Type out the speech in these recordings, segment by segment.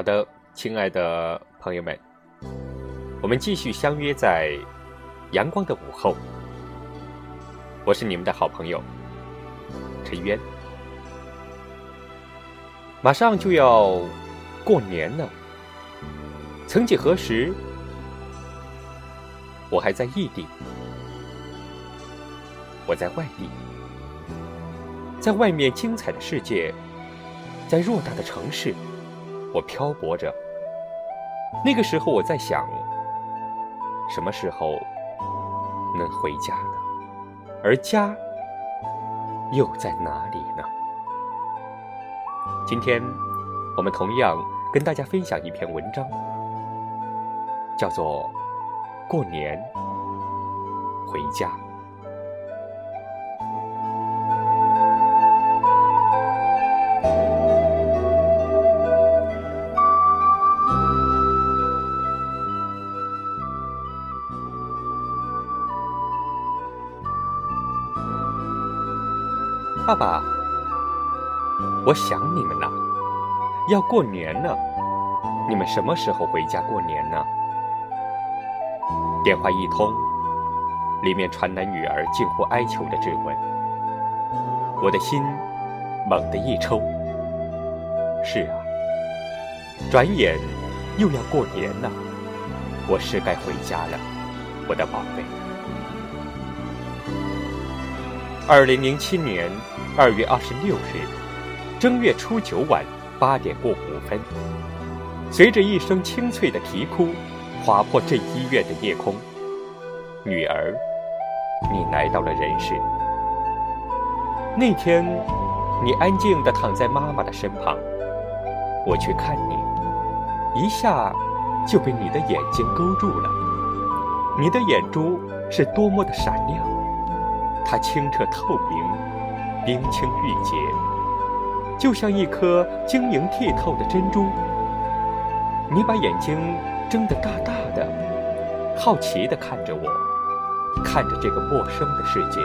好的，亲爱的朋友们，我们继续相约在阳光的午后。我是你们的好朋友陈渊。马上就要过年了，曾几何时，我还在异地，我在外地，在外面精彩的世界，在偌大的城市。我漂泊着，那个时候我在想，什么时候能回家呢？而家又在哪里呢？今天我们同样跟大家分享一篇文章，叫做《过年回家》。我想你们了。要过年了，你们什么时候回家过年呢？电话一通，里面传来女儿近乎哀求的质问。我的心猛地一抽。是啊，转眼又要过年了，我是该回家了，我的宝贝。二零零七年。二月二十六日，正月初九晚八点过五分，随着一声清脆的啼哭，划破这医院的夜空。女儿，你来到了人世。那天，你安静地躺在妈妈的身旁，我去看你，一下就被你的眼睛勾住了。你的眼珠是多么的闪亮，它清澈透明。冰清玉洁，就像一颗晶莹剔透的珍珠。你把眼睛睁得大大的，好奇地看着我，看着这个陌生的世界，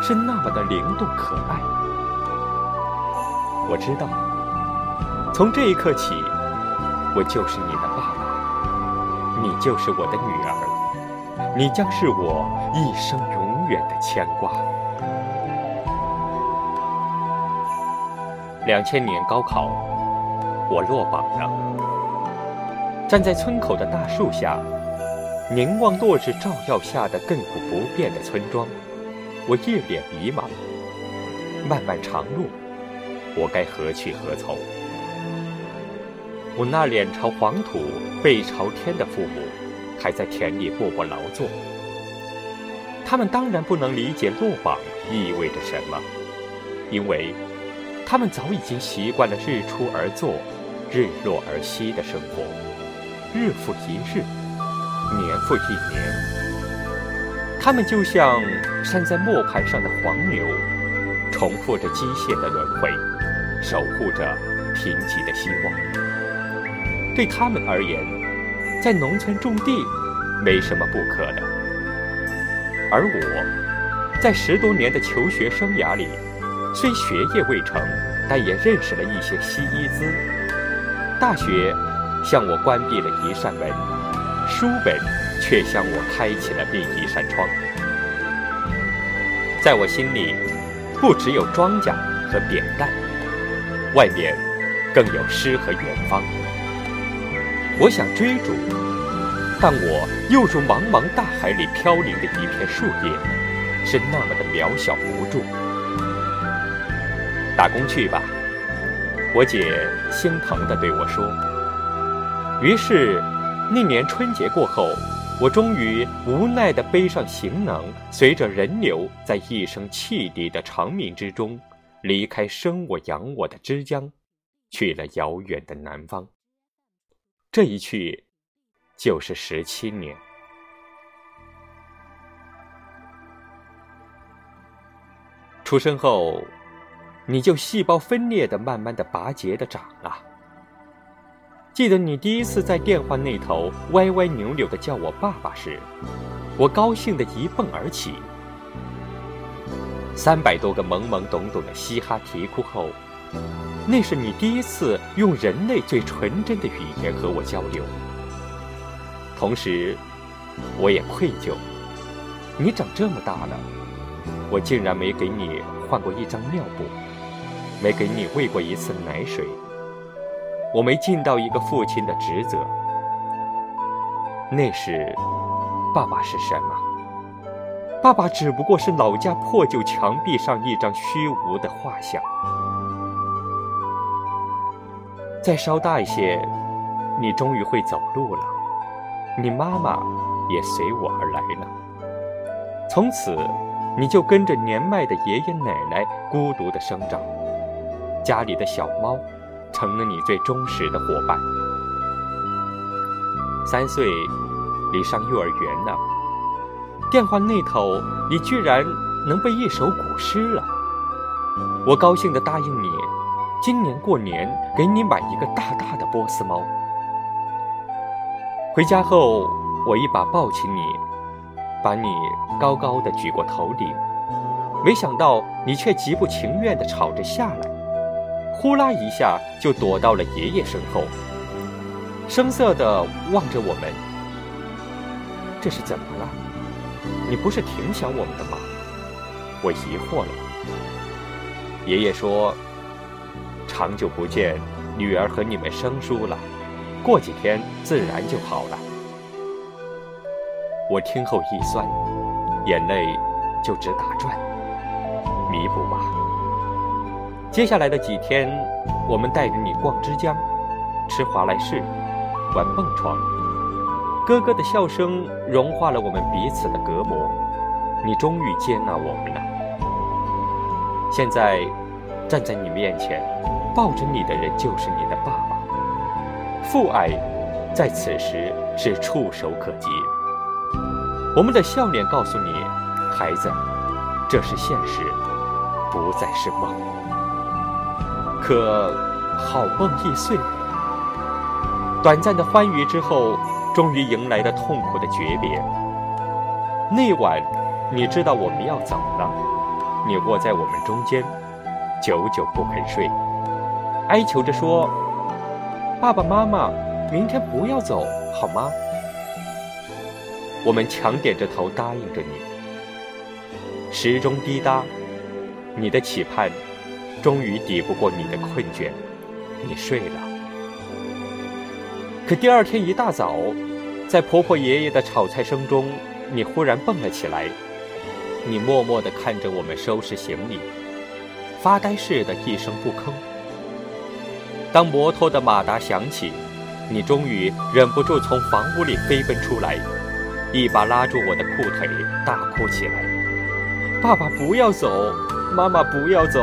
是那么的灵动可爱。我知道，从这一刻起，我就是你的爸爸，你就是我的女儿，你将是我一生永远的牵挂。两千年高考，我落榜了。站在村口的大树下，凝望落日照耀下的亘古不变的村庄，我一脸迷茫。漫漫长路，我该何去何从？我那脸朝黄土背朝天的父母，还在田里默默劳作。他们当然不能理解落榜意味着什么，因为。他们早已经习惯了日出而作，日落而息的生活，日复一日，年复一年。他们就像拴在磨盘上的黄牛，重复着机械的轮回，守护着贫瘠的希望。对他们而言，在农村种地没什么不可的。而我，在十多年的求学生涯里。虽学业未成，但也认识了一些西医资。大学向我关闭了一扇门，书本却向我开启了另一扇窗。在我心里，不只有庄稼和扁担，外面更有诗和远方。我想追逐，但我又如茫茫大海里飘零的一片树叶，是那么的渺小无助。打工去吧，我姐心疼地对我说。于是，那年春节过后，我终于无奈地背上行囊，随着人流，在一声汽笛的长鸣之中，离开生我养我的枝江，去了遥远的南方。这一去，就是十七年。出生后。你就细胞分裂的、慢慢的、拔节的长啊！记得你第一次在电话那头歪歪扭扭的叫我爸爸时，我高兴的一蹦而起。三百多个懵懵懂懂的嘻哈啼哭后，那是你第一次用人类最纯真的语言和我交流。同时，我也愧疚，你长这么大了，我竟然没给你换过一张尿布，没给你喂过一次奶水，我没尽到一个父亲的职责。那时，爸爸是什么？爸爸只不过是老家破旧墙壁上一张虚无的画像。再稍大一些，你终于会走路了，你妈妈也随我而来了。从此，你就跟着年迈的爷爷奶奶孤独的生长，家里的小猫成了你最忠实的伙伴。三岁，离上幼儿园了。电话那头，你居然能背一首古诗了。我高兴地答应你，今年过年给你买一个大大的波斯猫。回家后，我一把抱起你，把你高高的举过头顶，没想到你却极不情愿地吵着下来，呼啦一下就躲到了爷爷身后，生涩地望着我们。这是怎么了？你不是挺想我们的吗？我疑惑了。爷爷说：“长久不见，女儿和你们生疏了，过几天自然就好了。”我听后一酸，眼泪就直打转。弥补吧。接下来的几天，我们带着你逛枝江，吃华莱士，玩蹦床。哥哥的笑声融化了我们彼此的隔膜，你终于接纳我们了。现在，站在你面前，抱着你的人就是你的爸爸。父爱，在此时是触手可及。我们的笑脸告诉你，孩子，这是现实，不再是梦。可，好梦易碎，短暂的欢愉之后。终于迎来了痛苦的诀别。那晚，你知道我们要走了，你卧在我们中间，久久不肯睡，哀求着说：“爸爸妈妈，明天不要走，好吗？”我们强点着头答应着你。时钟滴答，你的期盼终于抵不过你的困倦，你睡了。可第二天一大早。在婆婆爷爷的炒菜声中，你忽然蹦了起来。你默默地看着我们收拾行李，发呆似的，一声不吭。当摩托的马达响起，你终于忍不住从房屋里飞奔出来，一把拉住我的裤腿，大哭起来：“爸爸不要走，妈妈不要走。”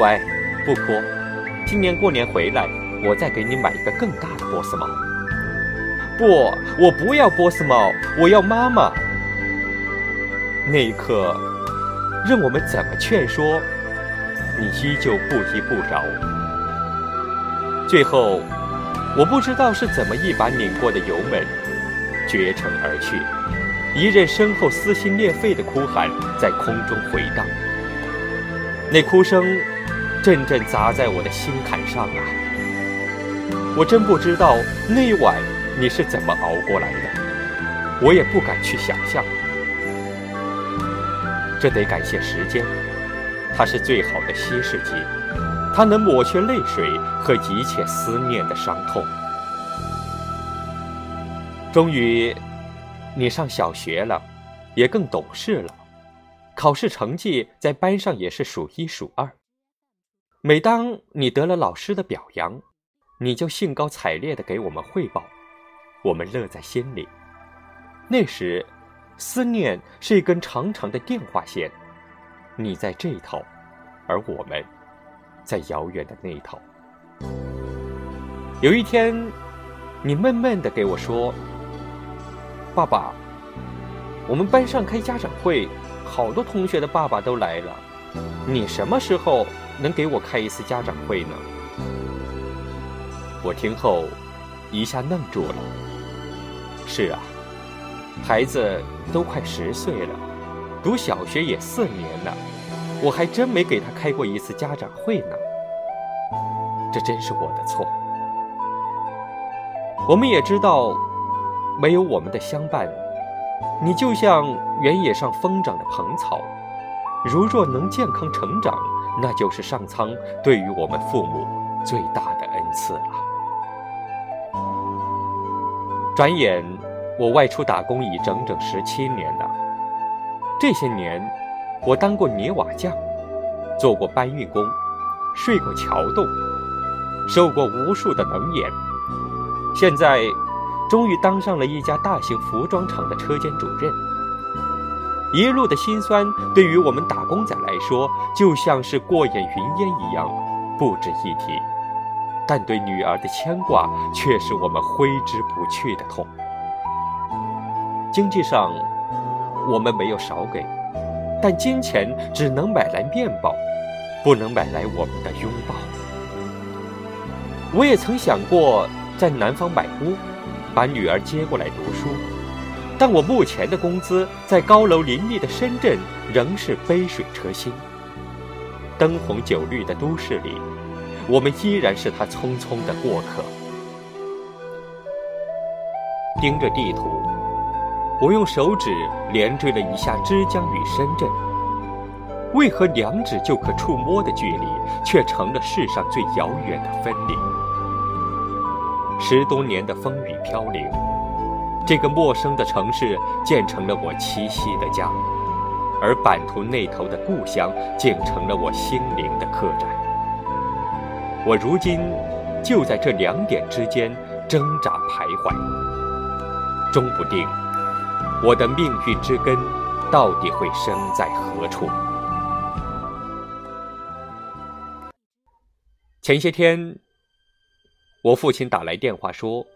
乖，不哭。今年过年回来，我再给你买一个更大的波斯猫。不，我不要波斯猫，我要妈妈。那一刻，任我们怎么劝说，你依旧不依不饶。最后，我不知道是怎么一把拧过的油门，绝尘而去，一任身后撕心裂肺的哭喊在空中回荡。那哭声，阵阵砸在我的心坎上啊！我真不知道那晚。你是怎么熬过来的？我也不敢去想象。这得感谢时间，它是最好的稀释剂，它能抹去泪水和一切思念的伤痛。终于，你上小学了，也更懂事了，考试成绩在班上也是数一数二。每当你得了老师的表扬，你就兴高采烈地给我们汇报。我们乐在心里。那时，思念是一根长长的电话线，你在这头，而我们，在遥远的那头。有一天，你闷闷地给我说：“爸爸，我们班上开家长会，好多同学的爸爸都来了，你什么时候能给我开一次家长会呢？”我听后，一下愣住了。是啊，孩子都快十岁了，读小学也四年了，我还真没给他开过一次家长会呢。这真是我的错。我们也知道，没有我们的相伴，你就像原野上疯长的蓬草。如若能健康成长，那就是上苍对于我们父母最大的恩赐了。转眼，我外出打工已整整十七年了。这些年，我当过泥瓦匠，做过搬运工，睡过桥洞，受过无数的冷眼。现在，终于当上了一家大型服装厂的车间主任。一路的辛酸，对于我们打工仔来说，就像是过眼云烟一样，不值一提；但对女儿的牵挂，却是我们挥之不去的痛。经济上，我们没有少给，但金钱只能买来面包，不能买来我们的拥抱。我也曾想过在南方买屋，把女儿接过来读书。但我目前的工资，在高楼林立的深圳仍是杯水车薪。灯红酒绿的都市里，我们依然是他匆匆的过客。盯着地图，我用手指连缀了一下枝江与深圳。为何两指就可触摸的距离，却成了世上最遥远的分离？十多年的风雨飘零。这个陌生的城市建成了我栖息的家，而版图那头的故乡竟成了我心灵的客栈。我如今就在这两点之间挣扎徘徊，终不定我的命运之根到底会生在何处。前些天，我父亲打来电话说。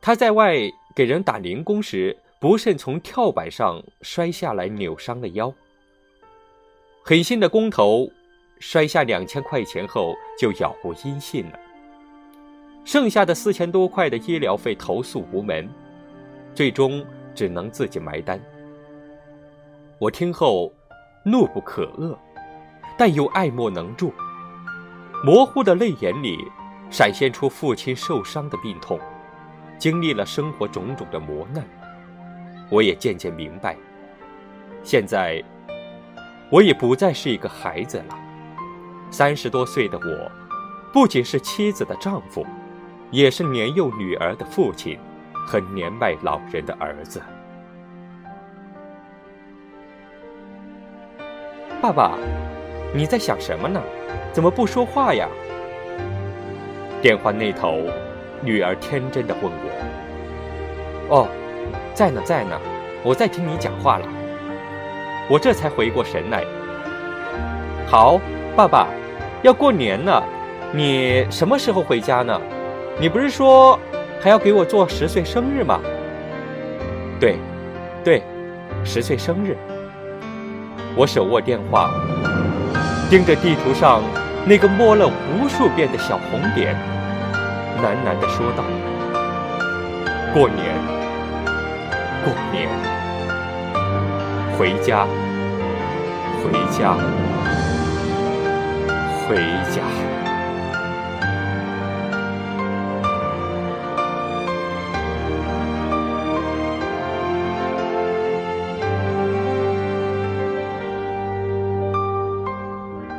他在外给人打零工时，不慎从跳板上摔下来，扭伤了腰。狠心的工头摔下两千块钱后就杳无音信了，剩下的四千多块的医疗费投诉无门，最终只能自己埋单。我听后怒不可遏，但又爱莫能助。模糊的泪眼里闪现出父亲受伤的病痛。经历了生活种种的磨难，我也渐渐明白，现在我也不再是一个孩子了。三十多岁的我，不仅是妻子的丈夫，也是年幼女儿的父亲和年迈老人的儿子。爸爸，你在想什么呢？怎么不说话呀？电话那头。女儿天真的问我：“哦，在呢，在呢，我在听你讲话了。”我这才回过神来。好，爸爸，要过年了，你什么时候回家呢？你不是说还要给我做十岁生日吗？对，对，十岁生日。我手握电话，盯着地图上那个摸了无数遍的小红点。喃喃地说道：“过年，过年，回家，回家，回家。”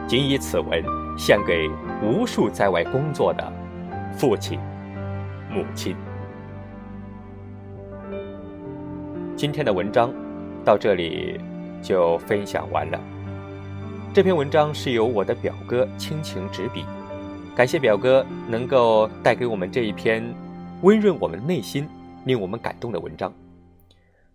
仅以此文献给无数在外工作的。父亲、母亲，今天的文章到这里就分享完了。这篇文章是由我的表哥倾情执笔，感谢表哥能够带给我们这一篇温润我们内心、令我们感动的文章。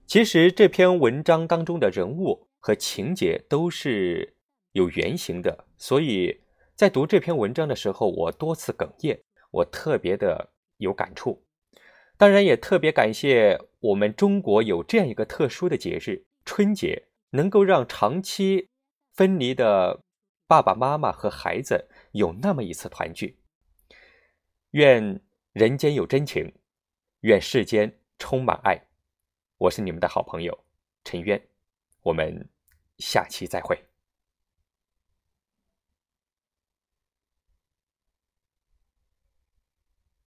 其实这篇文章当中的人物和情节都是有原型的，所以在读这篇文章的时候，我多次哽咽。我特别的有感触，当然也特别感谢我们中国有这样一个特殊的节日——春节，能够让长期分离的爸爸妈妈和孩子有那么一次团聚。愿人间有真情，愿世间充满爱。我是你们的好朋友陈渊，我们下期再会。